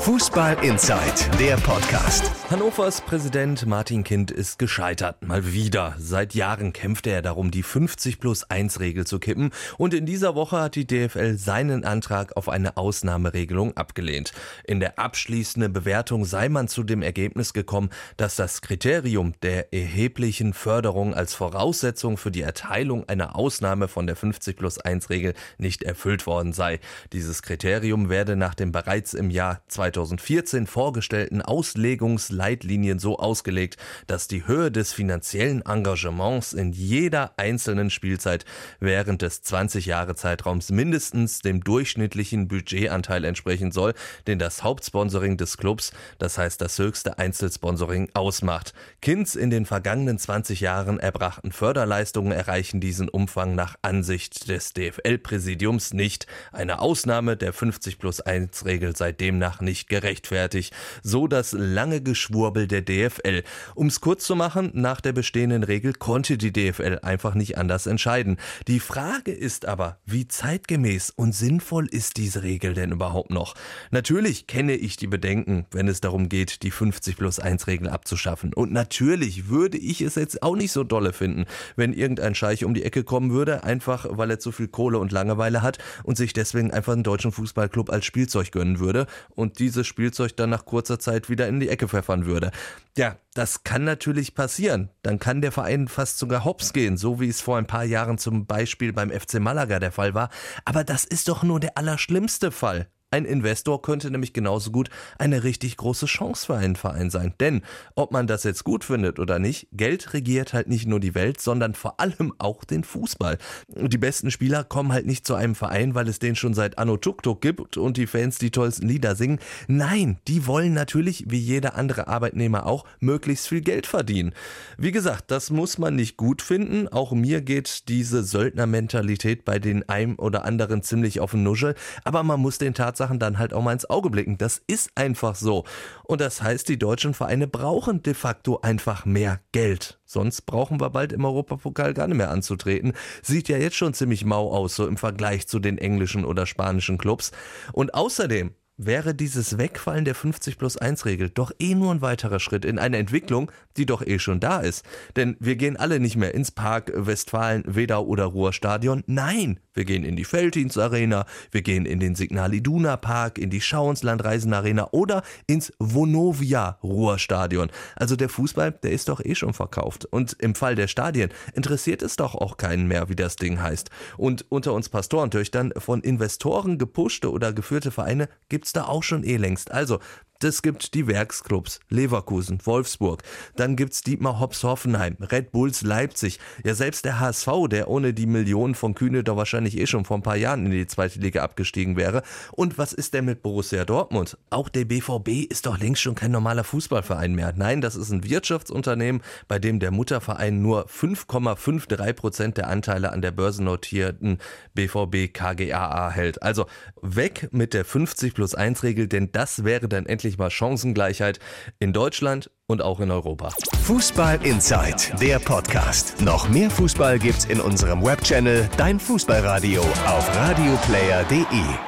Fußball Inside, der Podcast. Hannovers Präsident Martin Kind ist gescheitert. Mal wieder. Seit Jahren kämpfte er darum, die 50 plus 1 Regel zu kippen. Und in dieser Woche hat die DFL seinen Antrag auf eine Ausnahmeregelung abgelehnt. In der abschließenden Bewertung sei man zu dem Ergebnis gekommen, dass das Kriterium der erheblichen Förderung als Voraussetzung für die Erteilung einer Ausnahme von der 50 plus 1 Regel nicht erfüllt worden sei. Dieses Kriterium werde nach dem bereits im Jahr 2014 vorgestellten Auslegungsleitlinien so ausgelegt, dass die Höhe des finanziellen Engagements in jeder einzelnen Spielzeit während des 20 Jahre Zeitraums mindestens dem durchschnittlichen Budgetanteil entsprechen soll, den das Hauptsponsoring des Clubs, das heißt das höchste Einzelsponsoring, ausmacht. Kinds in den vergangenen 20 Jahren erbrachten Förderleistungen erreichen diesen Umfang nach Ansicht des DFL-Präsidiums nicht. Eine Ausnahme der 50 plus 1 Regel sei demnach nicht gerechtfertigt. So das lange Geschwurbel der DFL. Um es kurz zu machen, nach der bestehenden Regel konnte die DFL einfach nicht anders entscheiden. Die Frage ist aber, wie zeitgemäß und sinnvoll ist diese Regel denn überhaupt noch? Natürlich kenne ich die Bedenken, wenn es darum geht, die 50 plus 1 Regel abzuschaffen. Und natürlich würde ich es jetzt auch nicht so dolle finden, wenn irgendein Scheich um die Ecke kommen würde, einfach weil er zu viel Kohle und Langeweile hat und sich deswegen einfach einen deutschen Fußballclub als Spielzeug gönnen würde und dieses Spielzeug dann nach kurzer Zeit wieder in die Ecke pfeffern würde. Ja, das kann natürlich passieren. Dann kann der Verein fast sogar hops gehen, so wie es vor ein paar Jahren zum Beispiel beim FC Malaga der Fall war. Aber das ist doch nur der allerschlimmste Fall. Ein Investor könnte nämlich genauso gut eine richtig große Chance für einen Verein sein. Denn ob man das jetzt gut findet oder nicht, Geld regiert halt nicht nur die Welt, sondern vor allem auch den Fußball. Die besten Spieler kommen halt nicht zu einem Verein, weil es den schon seit Anno Tuk Tuk gibt und die Fans die tollsten Lieder singen. Nein, die wollen natürlich, wie jeder andere Arbeitnehmer auch, möglichst viel Geld verdienen. Wie gesagt, das muss man nicht gut finden. Auch mir geht diese Söldnermentalität bei den einem oder anderen ziemlich auf den Nuschel. Aber man muss den Tatsachen Tatsachen dann halt auch mal ins Auge blicken. Das ist einfach so. Und das heißt, die deutschen Vereine brauchen de facto einfach mehr Geld. Sonst brauchen wir bald im Europapokal gar nicht mehr anzutreten. Sieht ja jetzt schon ziemlich mau aus, so im Vergleich zu den englischen oder spanischen Clubs. Und außerdem wäre dieses Wegfallen der 50 plus 1 Regel doch eh nur ein weiterer Schritt in eine Entwicklung, die doch eh schon da ist. Denn wir gehen alle nicht mehr ins Park, Westfalen, Wedau oder Ruhrstadion. Nein, wir gehen in die Felddienst Arena, wir gehen in den Signal Iduna Park, in die Schauenslandreisen Arena oder ins Vonovia Ruhrstadion. Also der Fußball, der ist doch eh schon verkauft. Und im Fall der Stadien interessiert es doch auch keinen mehr, wie das Ding heißt. Und unter uns Pastorentöchtern von Investoren gepuschte oder geführte Vereine gibt gibt's da auch schon eh längst. Also das gibt die Werksclubs, Leverkusen, Wolfsburg. Dann gibt's Dietmar Hops Hoffenheim, Red Bulls Leipzig. Ja, selbst der HSV, der ohne die Millionen von Kühne da wahrscheinlich eh schon vor ein paar Jahren in die zweite Liga abgestiegen wäre. Und was ist denn mit Borussia Dortmund? Auch der BVB ist doch längst schon kein normaler Fußballverein mehr. Nein, das ist ein Wirtschaftsunternehmen, bei dem der Mutterverein nur 5,53 Prozent der Anteile an der börsennotierten BVB KGaA hält. Also weg mit der 50 plus 1 Regel, denn das wäre dann endlich endlich mal Chancengleichheit in Deutschland und auch in Europa. Fußball Inside, der Podcast. Noch mehr Fußball gibt's in unserem Webchannel Dein Fußballradio auf radioplayer.de.